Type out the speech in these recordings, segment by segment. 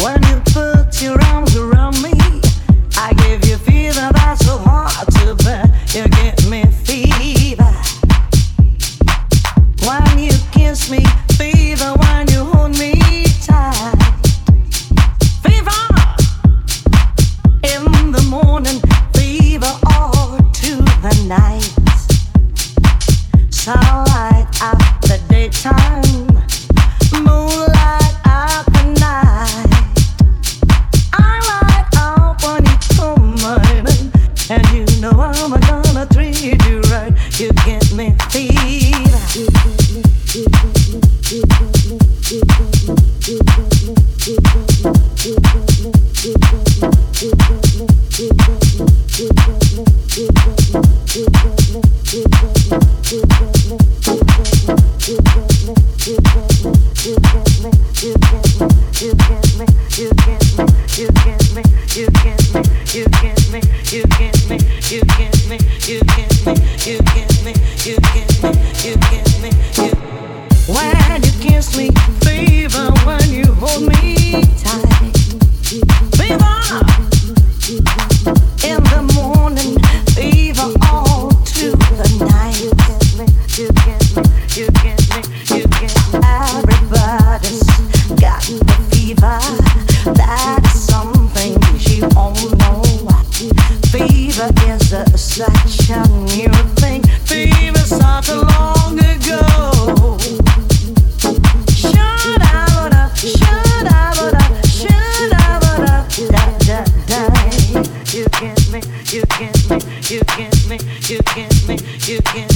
When you put your arms around you get me, you get me, you get me.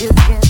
you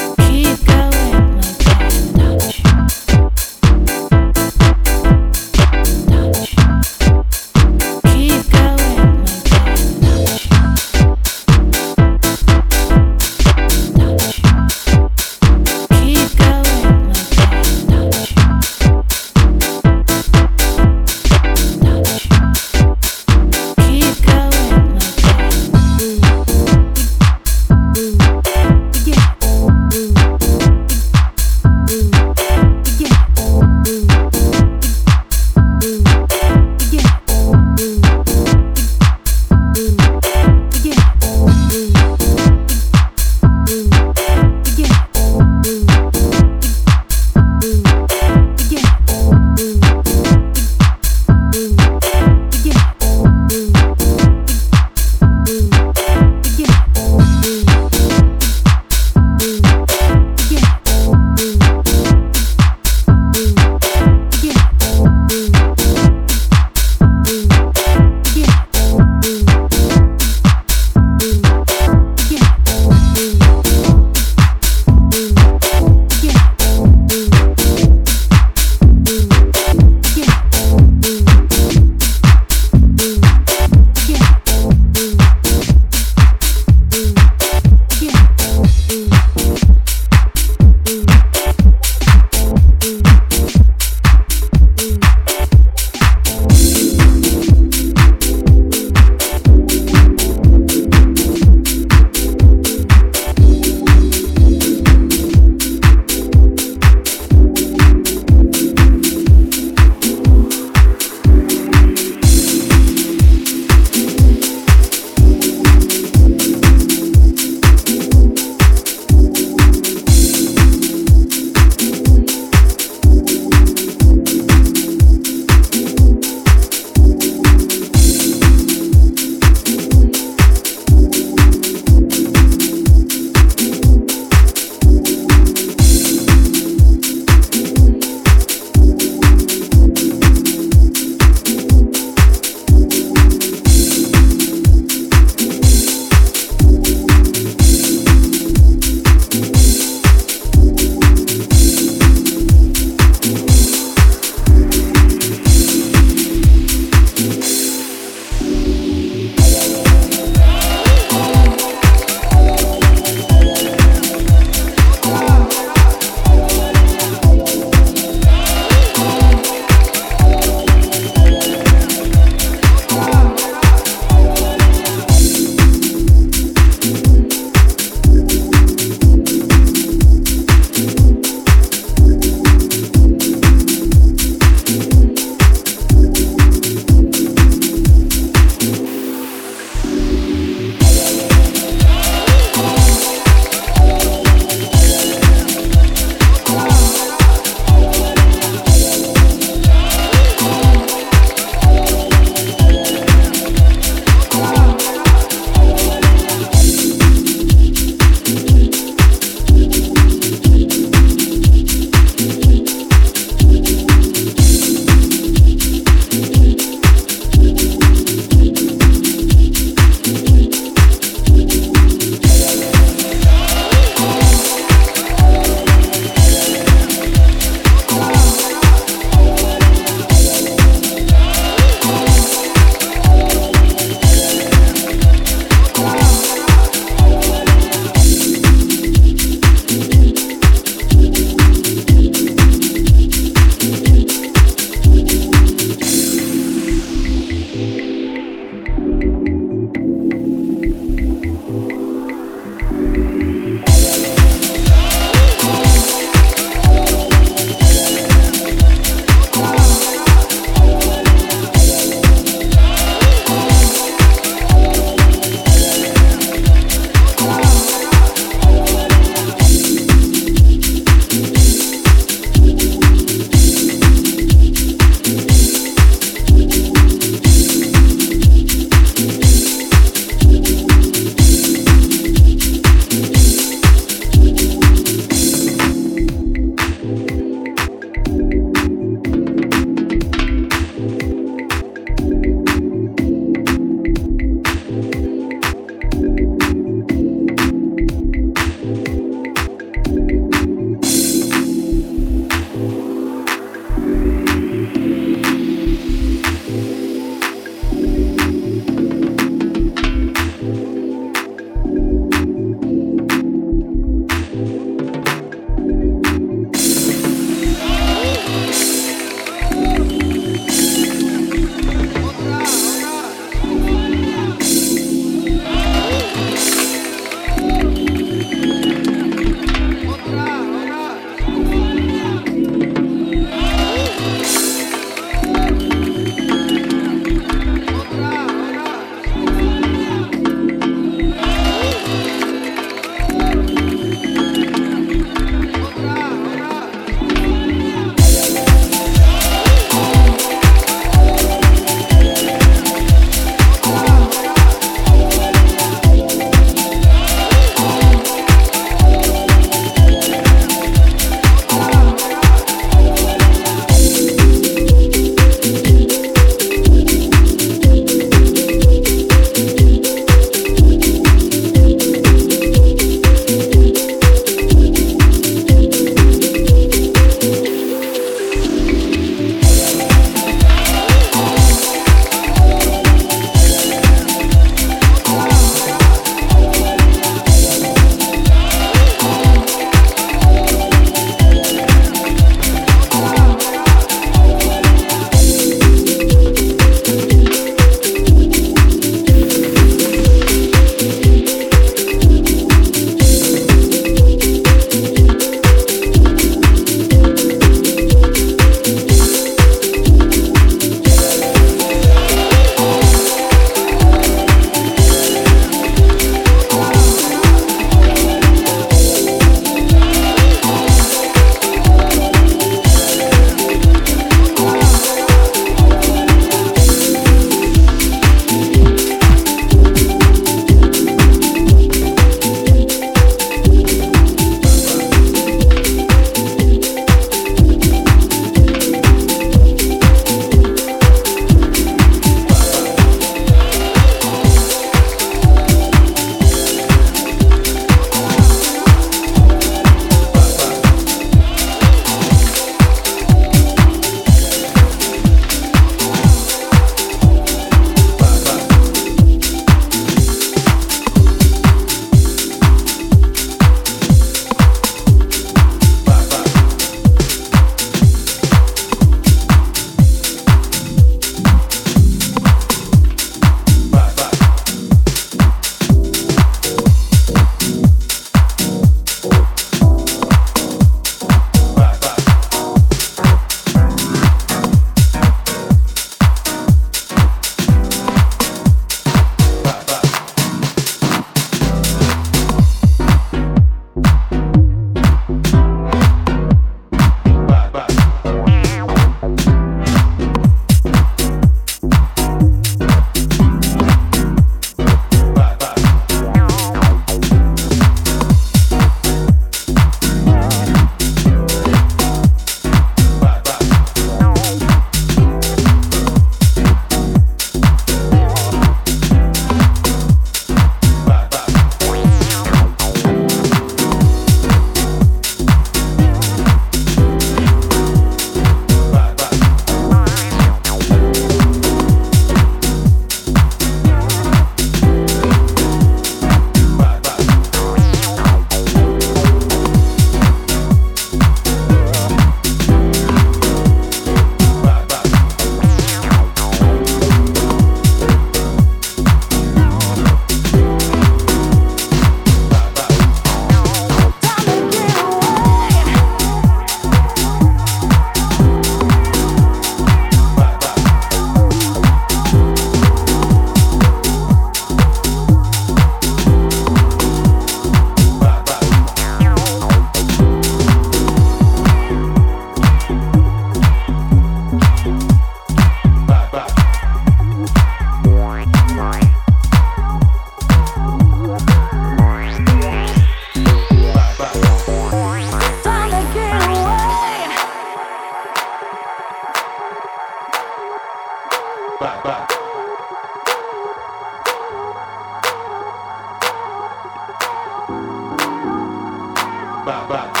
back, back.